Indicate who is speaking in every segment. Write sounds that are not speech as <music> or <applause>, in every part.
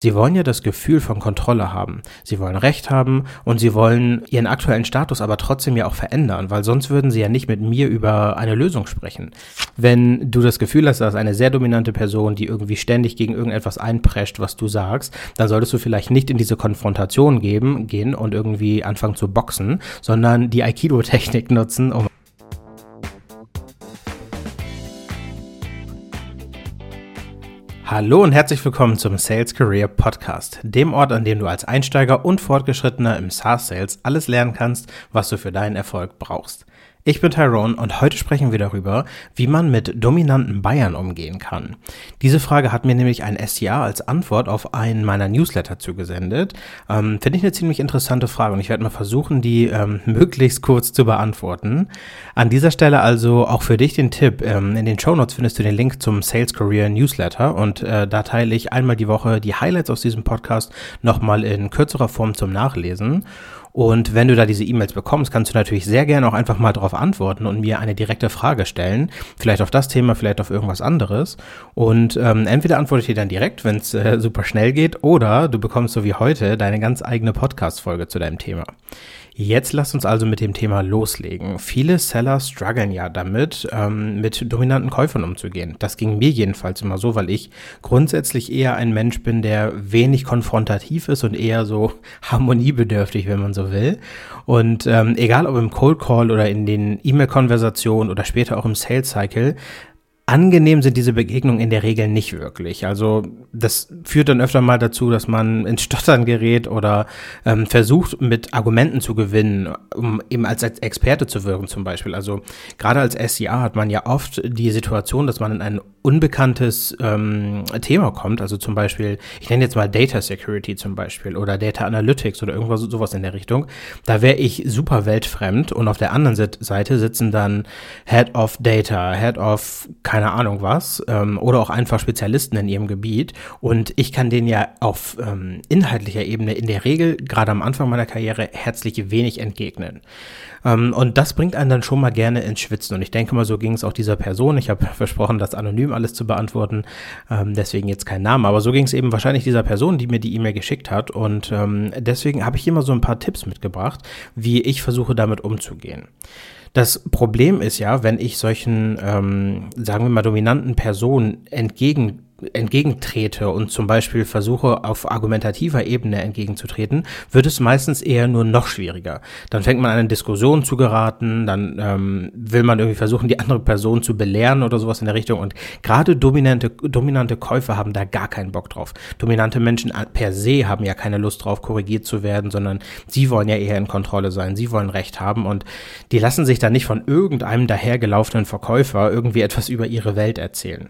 Speaker 1: Sie wollen ja das Gefühl von Kontrolle haben. Sie wollen Recht haben und sie wollen ihren aktuellen Status aber trotzdem ja auch verändern, weil sonst würden sie ja nicht mit mir über eine Lösung sprechen. Wenn du das Gefühl hast, dass eine sehr dominante Person, die irgendwie ständig gegen irgendetwas einprescht, was du sagst, dann solltest du vielleicht nicht in diese Konfrontation geben, gehen und irgendwie anfangen zu boxen, sondern die Aikido-Technik nutzen, um Hallo und herzlich willkommen zum Sales Career Podcast, dem Ort, an dem du als Einsteiger und Fortgeschrittener im SaaS Sales alles lernen kannst, was du für deinen Erfolg brauchst. Ich bin Tyrone und heute sprechen wir darüber, wie man mit dominanten Bayern umgehen kann. Diese Frage hat mir nämlich ein SDA als Antwort auf einen meiner Newsletter zugesendet. Ähm, Finde ich eine ziemlich interessante Frage und ich werde mal versuchen, die ähm, <laughs> möglichst kurz zu beantworten. An dieser Stelle also auch für dich den Tipp. Ähm, in den Show Notes findest du den Link zum Sales Career Newsletter und äh, da teile ich einmal die Woche die Highlights aus diesem Podcast nochmal in kürzerer Form zum Nachlesen. Und wenn du da diese E-Mails bekommst, kannst du natürlich sehr gerne auch einfach mal darauf antworten und mir eine direkte Frage stellen. Vielleicht auf das Thema, vielleicht auf irgendwas anderes. Und ähm, entweder antworte ich dir dann direkt, wenn es äh, super schnell geht, oder du bekommst so wie heute deine ganz eigene Podcast-Folge zu deinem Thema. Jetzt lasst uns also mit dem Thema loslegen. Viele Seller strugglen ja damit, ähm, mit dominanten Käufern umzugehen. Das ging mir jedenfalls immer so, weil ich grundsätzlich eher ein Mensch bin, der wenig konfrontativ ist und eher so <laughs> harmoniebedürftig, wenn man so will. Und ähm, egal ob im Cold Call oder in den E-Mail-Konversationen oder später auch im Sales Cycle, Angenehm sind diese Begegnungen in der Regel nicht wirklich. Also das führt dann öfter mal dazu, dass man ins Stottern gerät oder ähm, versucht, mit Argumenten zu gewinnen, um eben als Experte zu wirken zum Beispiel. Also gerade als SCA hat man ja oft die Situation, dass man in ein unbekanntes ähm, Thema kommt. Also zum Beispiel, ich nenne jetzt mal Data Security zum Beispiel oder Data Analytics oder irgendwas sowas in der Richtung. Da wäre ich super weltfremd und auf der anderen Seite sitzen dann Head of Data, Head of keine Ahnung was ähm, oder auch einfach Spezialisten in ihrem Gebiet. Und ich kann denen ja auf ähm, inhaltlicher Ebene in der Regel, gerade am Anfang meiner Karriere, herzlich wenig entgegnen. Ähm, und das bringt einen dann schon mal gerne ins Schwitzen. Und ich denke mal, so ging es auch dieser Person. Ich habe versprochen, das anonym alles zu beantworten, ähm, deswegen jetzt kein Name. Aber so ging es eben wahrscheinlich dieser Person, die mir die E-Mail geschickt hat. Und ähm, deswegen habe ich immer so ein paar Tipps mitgebracht, wie ich versuche, damit umzugehen. Das Problem ist ja, wenn ich solchen, ähm, sagen wir mal, dominanten Personen entgegen entgegentrete und zum Beispiel versuche auf argumentativer Ebene entgegenzutreten, wird es meistens eher nur noch schwieriger. Dann fängt man an eine Diskussion zu geraten, dann ähm, will man irgendwie versuchen, die andere Person zu belehren oder sowas in der Richtung. Und gerade dominante, dominante Käufer haben da gar keinen Bock drauf. Dominante Menschen per se haben ja keine Lust drauf, korrigiert zu werden, sondern sie wollen ja eher in Kontrolle sein, sie wollen Recht haben und die lassen sich dann nicht von irgendeinem dahergelaufenen Verkäufer irgendwie etwas über ihre Welt erzählen.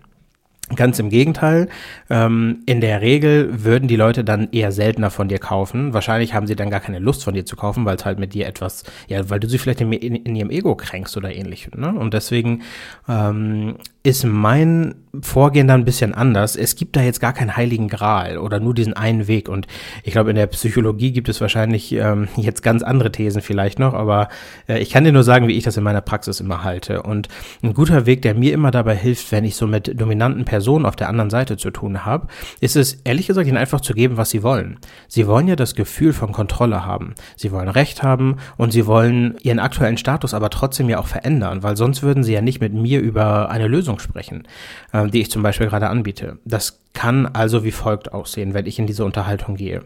Speaker 1: Ganz im Gegenteil. Ähm, in der Regel würden die Leute dann eher seltener von dir kaufen. Wahrscheinlich haben sie dann gar keine Lust von dir zu kaufen, weil es halt mit dir etwas, ja, weil du sie vielleicht in, in, in ihrem Ego kränkst oder ähnlich. Ne? Und deswegen ähm, ist mein Vorgehen dann ein bisschen anders. Es gibt da jetzt gar keinen heiligen Gral oder nur diesen einen Weg. Und ich glaube, in der Psychologie gibt es wahrscheinlich ähm, <laughs> jetzt ganz andere Thesen vielleicht noch, aber äh, ich kann dir nur sagen, wie ich das in meiner Praxis immer halte. Und ein guter Weg, der mir immer dabei hilft, wenn ich so mit dominanten Personen auf der anderen Seite zu tun habe, ist es, ehrlich gesagt, ihnen einfach zu geben, was sie wollen. Sie wollen ja das Gefühl von Kontrolle haben. Sie wollen Recht haben und sie wollen ihren aktuellen Status aber trotzdem ja auch verändern, weil sonst würden sie ja nicht mit mir über eine Lösung Lösung sprechen, äh, die ich zum Beispiel gerade anbiete. Das kann also wie folgt aussehen, wenn ich in diese Unterhaltung gehe.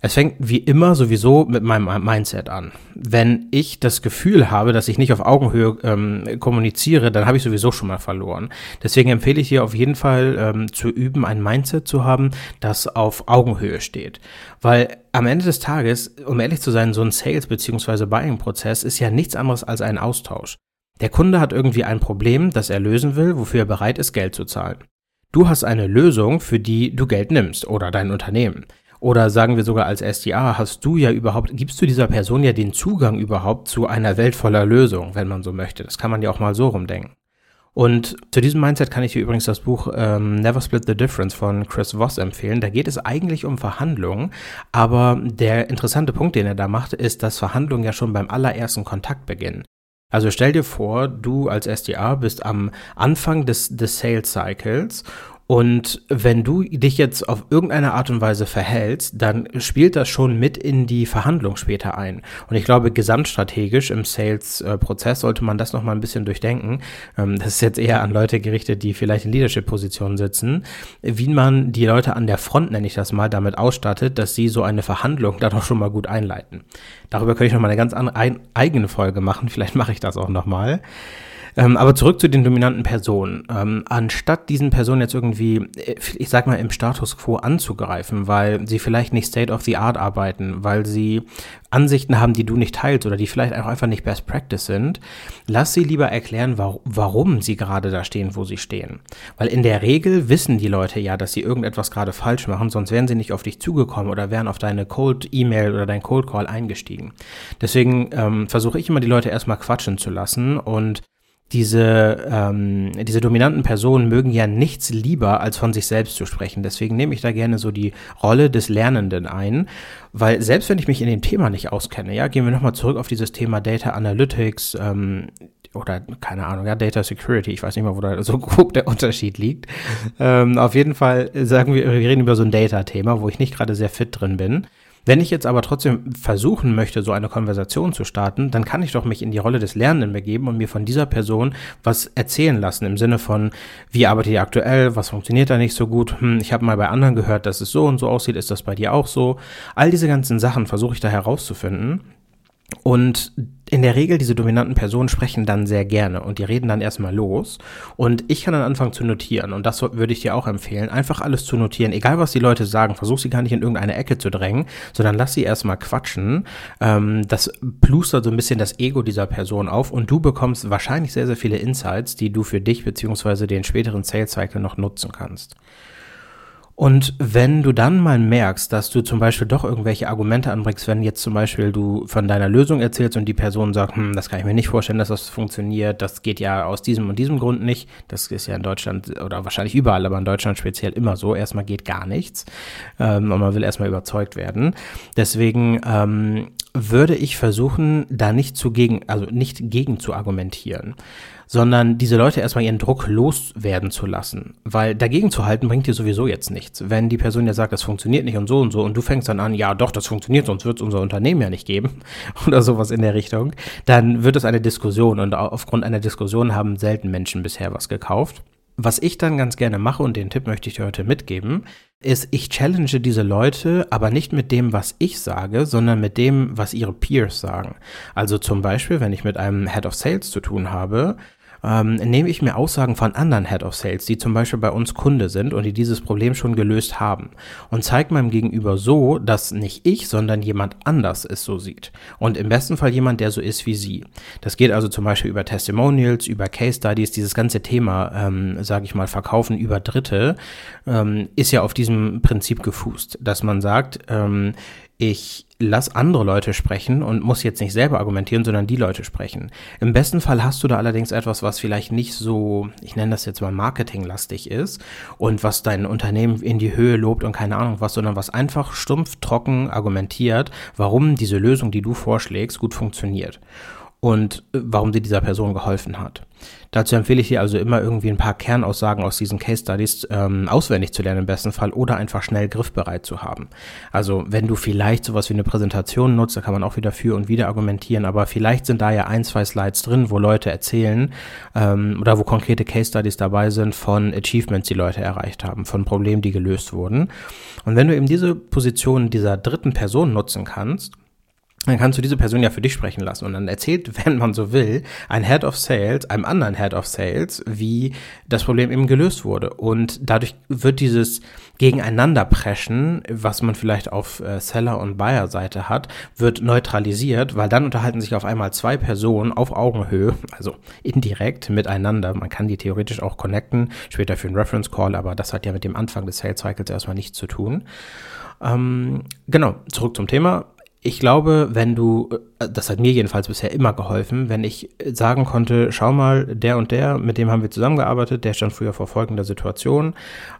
Speaker 1: Es fängt wie immer sowieso mit meinem Mindset an. Wenn ich das Gefühl habe, dass ich nicht auf Augenhöhe ähm, kommuniziere, dann habe ich sowieso schon mal verloren. Deswegen empfehle ich dir auf jeden Fall ähm, zu üben, ein Mindset zu haben, das auf Augenhöhe steht. Weil am Ende des Tages, um ehrlich zu sein, so ein Sales- bzw. Buying-Prozess ist ja nichts anderes als ein Austausch. Der Kunde hat irgendwie ein Problem, das er lösen will, wofür er bereit ist, Geld zu zahlen. Du hast eine Lösung, für die du Geld nimmst oder dein Unternehmen. Oder sagen wir sogar als SDA, hast du ja überhaupt, gibst du dieser Person ja den Zugang überhaupt zu einer Welt voller Lösungen, wenn man so möchte. Das kann man ja auch mal so rumdenken. Und zu diesem Mindset kann ich dir übrigens das Buch ähm, Never Split the Difference von Chris Voss empfehlen. Da geht es eigentlich um Verhandlungen, aber der interessante Punkt, den er da macht, ist, dass Verhandlungen ja schon beim allerersten Kontakt beginnen. Also stell dir vor, du als SDA bist am Anfang des, des Sales Cycles Und wenn du dich jetzt auf irgendeine Art und Weise verhältst, dann spielt das schon mit in die Verhandlung später ein. Und ich glaube, gesamtstrategisch im Sales-Prozess sollte man das nochmal ein bisschen durchdenken. Ähm, das ist jetzt eher an Leute gerichtet, die vielleicht in Leadership-Positionen sitzen, wie man die Leute an der Front, nenne ich das mal, damit ausstattet, dass sie so eine Verhandlung dann auch schon mal gut einleiten. Darüber könnte ich nochmal eine ganz eigene Folge machen. Vielleicht mache ich das auch nochmal. Ähm, aber zurück zu den dominanten Personen. Ähm, anstatt diesen Personen jetzt irgendwie, äh, ich sag mal, im Status quo anzugreifen, weil sie vielleicht nicht State of the Art arbeiten, weil sie Ansichten haben, die du nicht teilst oder die vielleicht auch einfach nicht Best Practice sind, lass sie lieber erklären, warum sie gerade da stehen, wo sie stehen. Weil in der Regel wissen die Leute ja, dass sie irgendetwas gerade falsch machen, sonst wären sie nicht auf dich zugekommen oder wären auf deine Cold E-Mail oder dein Cold Call eingestiegen. Deswegen ähm, versuche ich immer die Leute erstmal quatschen zu lassen und diese, ähm, diese dominanten Personen mögen ja nichts lieber, als von sich selbst zu sprechen. Deswegen nehme ich da gerne so die Rolle des Lernenden ein, weil selbst wenn ich mich in dem Thema nicht auskenne, ja, gehen wir nochmal zurück auf dieses Thema Data Analytics, ähm, oder keine Ahnung, ja, Data Security, ich weiß nicht mal, wo da so <laughs> grob der Unterschied liegt. Ähm, auf jeden Fall sagen wir, wir reden über so ein Data-Thema, wo ich nicht gerade sehr fit drin bin. Wenn ich jetzt aber trotzdem versuchen möchte, so eine Konversation zu starten, dann kann ich doch mich in die Rolle des Lernenden begeben und mir von dieser Person was erzählen lassen im Sinne von, wie arbeitet ihr aktuell, was funktioniert da nicht so gut, hm, ich habe mal bei anderen gehört, dass es so und so aussieht, ist das bei dir auch so? All diese ganzen Sachen versuche ich da herauszufinden und in der Regel, diese dominanten Personen sprechen dann sehr gerne und die reden dann erstmal los. Und ich kann dann anfangen zu notieren. Und das würde ich dir auch empfehlen, einfach alles zu notieren. Egal, was die Leute sagen, versuch sie gar nicht in irgendeine Ecke zu drängen, sondern lass sie erstmal quatschen. Ähm, das plustert so ein bisschen das Ego dieser Person auf und du bekommst wahrscheinlich sehr, sehr viele Insights, die du für dich beziehungsweise den späteren Sales Cycle noch nutzen kannst. Und wenn du dann mal merkst, dass du zum Beispiel doch irgendwelche Argumente anbringst, wenn jetzt zum Beispiel du von deiner Lösung erzählst und die Person sagt, hm, das kann ich mir nicht vorstellen, dass das funktioniert, das geht ja aus diesem und diesem Grund nicht. Das ist ja in Deutschland oder wahrscheinlich überall, aber in Deutschland speziell immer so. Erstmal geht gar nichts ähm, und man will erstmal überzeugt werden. Deswegen ähm, würde ich versuchen, da nicht zu gegen, also nicht gegen zu argumentieren sondern diese Leute erstmal ihren Druck loswerden zu lassen. Weil dagegen zu halten bringt dir sowieso jetzt nichts. Wenn die Person ja sagt, das funktioniert nicht und so und so und du fängst dann an, ja doch, das funktioniert, sonst wird es unser Unternehmen ja nicht geben <laughs> oder sowas in der Richtung, dann wird es eine Diskussion und aufgrund einer Diskussion haben selten Menschen bisher was gekauft. Was ich dann ganz gerne mache, und den Tipp möchte ich dir heute mitgeben, ist, ich challenge diese Leute, aber nicht mit dem, was ich sage, sondern mit dem, was ihre Peers sagen. Also zum Beispiel, wenn ich mit einem Head of Sales zu tun habe, ähm, nehme ich mir Aussagen von anderen Head of Sales, die zum Beispiel bei uns Kunde sind und die dieses Problem schon gelöst haben und zeige meinem Gegenüber so, dass nicht ich, sondern jemand anders es so sieht. Und im besten Fall jemand, der so ist wie sie. Das geht also zum Beispiel über Testimonials, über Case Studies, dieses ganze Thema, ähm, sage ich mal, Verkaufen über Dritte, ähm, ist ja auf diesem Prinzip gefußt, dass man sagt, ähm, ich lass andere Leute sprechen und muss jetzt nicht selber argumentieren, sondern die Leute sprechen. Im besten Fall hast du da allerdings etwas, was vielleicht nicht so, ich nenne das jetzt mal marketinglastig ist und was dein Unternehmen in die Höhe lobt und keine Ahnung was, sondern was einfach stumpf, trocken argumentiert, warum diese Lösung, die du vorschlägst, gut funktioniert und äh, warum sie dieser Person geholfen hat. Dazu empfehle ich dir also immer irgendwie ein paar Kernaussagen aus diesen Case Studies ähm, auswendig zu lernen im besten Fall oder einfach schnell griffbereit zu haben. Also wenn du vielleicht sowas wie eine Präsentation nutzt, da kann man auch wieder für und wieder argumentieren, aber vielleicht sind da ja ein, zwei Slides drin, wo Leute erzählen ähm, oder wo konkrete Case Studies dabei sind von Achievements, die Leute erreicht haben, von Problemen, die gelöst wurden. Und wenn du eben diese Position dieser dritten Person nutzen kannst, dann kannst du diese Person ja für dich sprechen lassen und dann erzählt, <laughs> wenn man so will, ein Head of Sales einem anderen Head of Sales, wie das Problem eben gelöst wurde. Und dadurch wird dieses Gegeneinanderpreschen, was man vielleicht auf äh, Seller- und Buyer-Seite hat, wird neutralisiert, weil dann unterhalten sich auf einmal zwei Personen auf Augenhöhe, also indirekt miteinander. Man kann die theoretisch auch connecten, später für einen Reference Call, aber das hat ja mit dem Anfang des Sales Cycles erstmal nichts zu tun. Ähm, genau, zurück zum Thema ich glaube, wenn du das hat mir jedenfalls bisher immer geholfen, wenn ich sagen konnte, schau mal, der und der, mit dem haben wir zusammengearbeitet, der stand früher vor folgender Situation,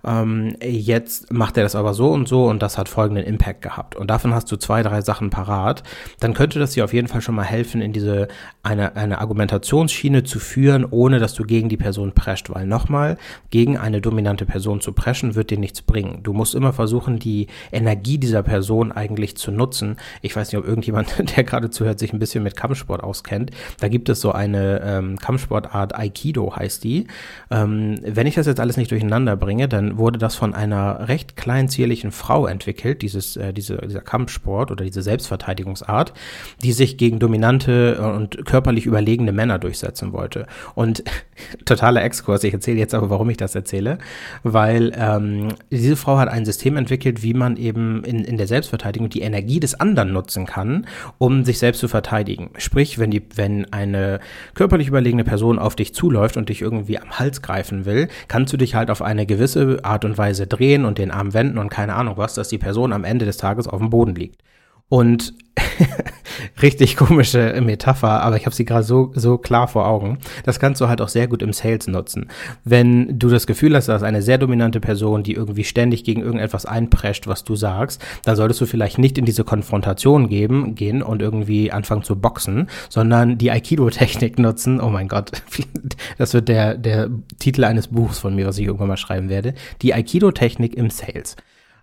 Speaker 1: ähm, jetzt macht er das aber so und so und das hat folgenden Impact gehabt. Und davon hast du zwei, drei Sachen parat, dann könnte das dir auf jeden Fall schon mal helfen, in diese eine, eine Argumentationsschiene zu führen, ohne dass du gegen die Person prescht. Weil nochmal, gegen eine dominante Person zu preschen, wird dir nichts bringen. Du musst immer versuchen, die Energie dieser Person eigentlich zu nutzen. Ich weiß nicht, ob irgendjemand, <laughs> der gerade zuhört, sich ein bisschen mit Kampfsport auskennt. Da gibt es so eine ähm, Kampfsportart, Aikido heißt die. Ähm, wenn ich das jetzt alles nicht durcheinander bringe, dann wurde das von einer recht kleinzierlichen Frau entwickelt, dieses, äh, diese, dieser Kampfsport oder diese Selbstverteidigungsart, die sich gegen dominante und körperlich überlegene Männer durchsetzen wollte. Und <laughs> totaler Exkurs, ich erzähle jetzt aber, warum ich das erzähle, weil ähm, diese Frau hat ein System entwickelt, wie man eben in, in der Selbstverteidigung die Energie des anderen nutzen kann, um sich selbst zu verteidigen. Sprich, wenn die, wenn eine körperlich überlegene Person auf dich zuläuft und dich irgendwie am Hals greifen will, kannst du dich halt auf eine gewisse Art und Weise drehen und den Arm wenden und keine Ahnung was, dass die Person am Ende des Tages auf dem Boden liegt. Und <laughs> richtig komische Metapher, aber ich habe sie gerade so, so klar vor Augen. Das kannst du halt auch sehr gut im Sales nutzen. Wenn du das Gefühl hast, dass eine sehr dominante Person, die irgendwie ständig gegen irgendetwas einprescht, was du sagst, dann solltest du vielleicht nicht in diese Konfrontation geben, gehen und irgendwie anfangen zu boxen, sondern die Aikido-Technik nutzen. Oh mein Gott, <laughs> das wird der, der Titel eines Buchs von mir, was ich irgendwann mal schreiben werde. Die Aikido-Technik im Sales.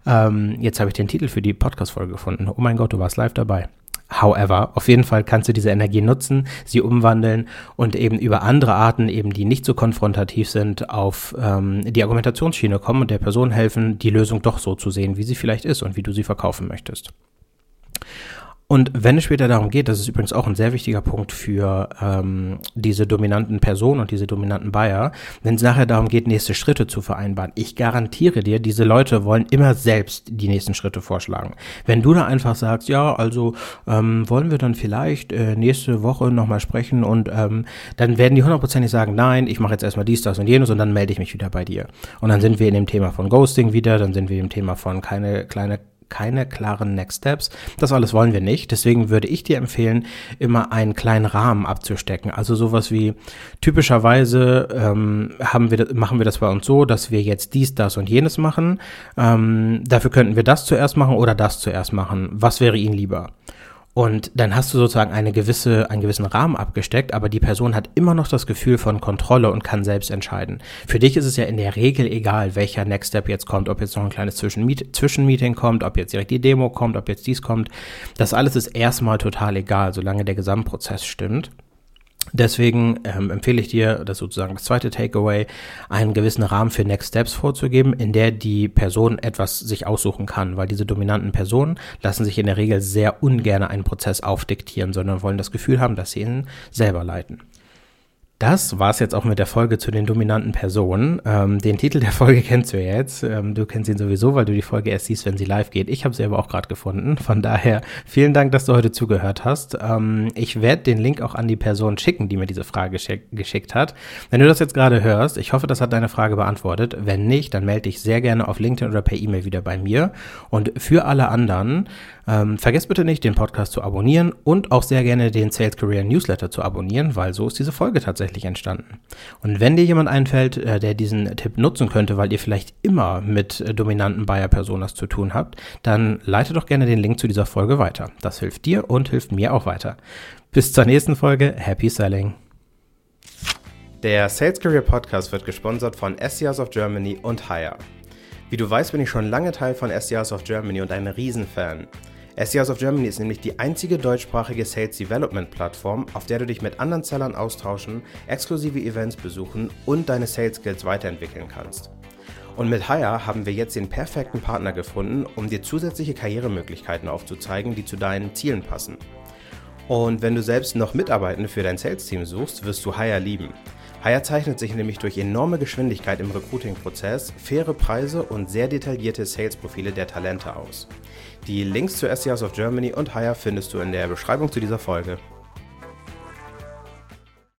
Speaker 1: Ähm, jetzt habe ich den Titel für die Podcast-Folge gefunden. Oh mein Gott, du warst live dabei. However, auf jeden Fall kannst du diese Energie nutzen, sie umwandeln und eben über andere Arten, eben die nicht so konfrontativ sind, auf ähm, die Argumentationsschiene kommen und der Person helfen, die Lösung doch so zu sehen, wie sie vielleicht ist und wie du sie verkaufen möchtest. Und wenn es später darum geht, das ist übrigens auch ein sehr wichtiger Punkt für ähm, diese dominanten Personen und diese dominanten Buyer, wenn es nachher darum geht, nächste Schritte zu vereinbaren. Ich garantiere dir, diese Leute wollen immer selbst die nächsten Schritte vorschlagen. Wenn du da einfach sagst, ja, also ähm, wollen wir dann vielleicht äh, nächste Woche nochmal sprechen und ähm, dann werden die hundertprozentig sagen, nein, ich mache jetzt erstmal dies, das und jenes und dann melde ich mich wieder bei dir. Und dann sind wir in dem Thema von Ghosting wieder, dann sind wir im Thema von keine kleine keine klaren Next Steps. Das alles wollen wir nicht. Deswegen würde ich dir empfehlen, immer einen kleinen Rahmen abzustecken. Also sowas wie typischerweise ähm, haben wir, machen wir das bei uns so, dass wir jetzt dies, das und jenes machen. Ähm, dafür könnten wir das zuerst machen oder das zuerst machen. Was wäre Ihnen lieber? Und dann hast du sozusagen eine gewisse, einen gewissen Rahmen abgesteckt, aber die Person hat immer noch das Gefühl von Kontrolle und kann selbst entscheiden. Für dich ist es ja in der Regel egal, welcher Next Step jetzt kommt, ob jetzt noch ein kleines Zwischenmeeting kommt, ob jetzt direkt die Demo kommt, ob jetzt dies kommt. Das alles ist erstmal total egal, solange der Gesamtprozess stimmt. Deswegen ähm, empfehle ich dir, das sozusagen das zweite Takeaway, einen gewissen Rahmen für Next Steps vorzugeben, in der die Person etwas sich aussuchen kann, weil diese dominanten Personen lassen sich in der Regel sehr ungern einen Prozess aufdiktieren, sondern wollen das Gefühl haben, dass sie ihn selber leiten. Das war's jetzt auch mit der Folge zu den dominanten Personen. Ähm, den Titel der Folge <laughs> kennst du jetzt. Ähm, du kennst ihn sowieso, weil du die Folge erst siehst, wenn sie live geht. Ich habe sie aber auch gerade gefunden. Von daher vielen Dank, dass du heute zugehört hast. Ähm, ich werde den Link auch an die Person schicken, die mir diese Frage geschick geschickt hat. Wenn du das jetzt gerade hörst, ich hoffe, das hat deine Frage beantwortet. Wenn nicht, dann melde dich sehr gerne auf LinkedIn oder per E-Mail wieder bei mir. Und für alle anderen, ähm, vergesst bitte nicht, den Podcast zu abonnieren und auch sehr gerne den Sales Career Newsletter zu abonnieren, weil so ist diese Folge tatsächlich entstanden. Und wenn dir jemand einfällt, äh, der diesen Tipp nutzen könnte, weil ihr vielleicht immer mit äh, dominanten Buyer-Personas zu tun habt, dann leite doch gerne den Link zu dieser Folge weiter. Das hilft dir und hilft mir auch weiter. Bis zur nächsten Folge. Happy Selling! Der Sales Career Podcast wird gesponsert von SCRs of Germany und Hire. Wie du weißt, bin ich schon lange Teil von SCRs of Germany und ein Riesenfan. SEOs of Germany ist nämlich die einzige deutschsprachige Sales Development Plattform, auf der du dich mit anderen Sellern austauschen, exklusive Events besuchen und deine Sales Skills weiterentwickeln kannst. Und mit Hire haben wir jetzt den perfekten Partner gefunden, um dir zusätzliche Karrieremöglichkeiten aufzuzeigen, die zu deinen Zielen passen. Und wenn du selbst noch Mitarbeitende für dein Sales-Team suchst, wirst du Hire lieben. Hire zeichnet sich nämlich durch enorme Geschwindigkeit im Recruiting-Prozess, faire Preise und sehr detaillierte Sales-Profile der Talente aus. Die Links zu SCRs of Germany und Hire findest du in der Beschreibung zu dieser Folge.